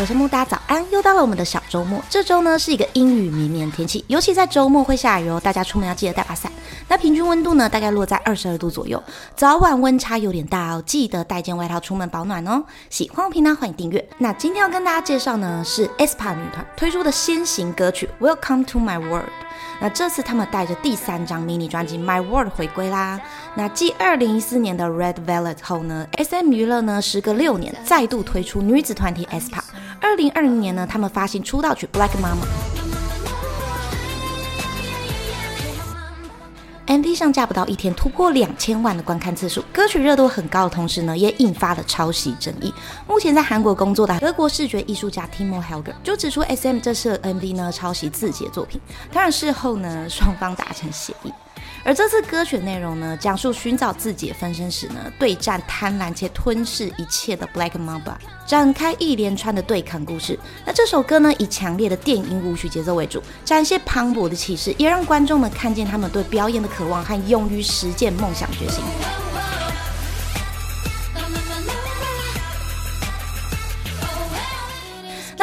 我是木大家早安，又到了我们的小周末。这周呢是一个阴雨绵绵天气，尤其在周末会下雨哦，大家出门要记得带把伞。那平均温度呢大概落在二十二度左右，早晚温差有点大哦，记得带件外套出门保暖哦。喜欢我频道欢迎订阅。那今天要跟大家介绍呢是 aespa 女团推出的先行歌曲 Welcome to My World。那这次他们带着第三张迷你专辑《My World》回归啦。那继二零一四年的《Red Velvet》后呢，SM 娱乐呢时隔六年再度推出女子团体 aespa。二零二零年呢，他们发行出道曲《Black Mama》。MV 上架不到一天，突破两千万的观看次数，歌曲热度很高的同时呢，也引发了抄袭争议。目前在韩国工作的德国视觉艺术家 Timo Helger 就指出，SM 这次 MV 呢抄袭自己的作品。当然事后呢，双方达成协议。而这次歌曲内容呢，讲述寻找自己分身时呢，对战贪婪且吞噬一切的 Black Mamba，展开一连串的对抗故事。那这首歌呢，以强烈的电音舞曲节奏为主，展现磅礴的气势，也让观众们看见他们对表演的渴望和勇于实践梦想决心。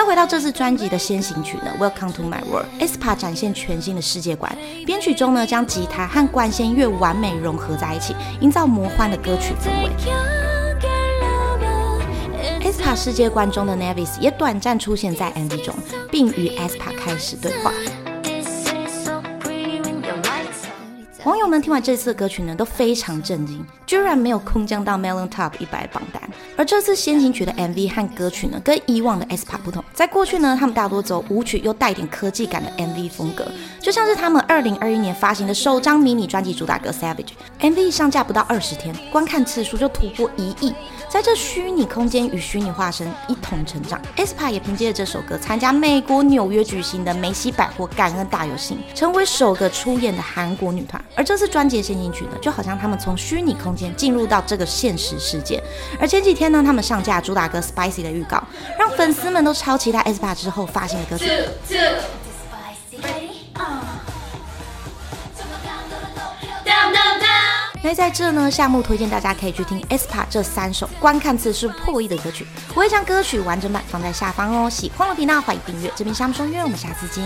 回到这次专辑的先行曲呢，《Welcome to My World》，aespa 展现全新的世界观。编曲中呢，将吉他和管弦乐完美融合在一起，营造魔幻的歌曲氛围。aespa 世界观中的 Navis 也短暂出现在 MV 中，并与 aespa 开始对话。网友们听完这次的歌曲呢，都非常震惊，居然没有空降到 Melon Top 一百榜单。而这次先行曲的 MV 和歌曲呢，跟以往的 aespa 不同，在过去呢，他们大多走舞曲又带点科技感的 MV 风格，就像是他们二零二一年发行的首张迷你专辑主打歌 Savage，MV 上架不到二十天，观看次数就突破一亿。在这虚拟空间与虚拟化身一同成长，aespa 也凭借着这首歌参加美国纽约举行的梅西百货感恩大游行，成为首个出演的韩国女团。而这次专辑的先行曲呢，就好像他们从虚拟空间进入到这个现实世界。而前几天呢，他们上架主打歌 Spicy 的预告，让粉丝们都超期待 aespa 之后发行的歌曲。那在这呢，夏目推荐大家可以去听 aespa 这三首观看次数破亿的歌曲，我会将歌曲完整版放在下方哦。喜欢的频道欢迎订阅，这边夏目说约，我们下次见。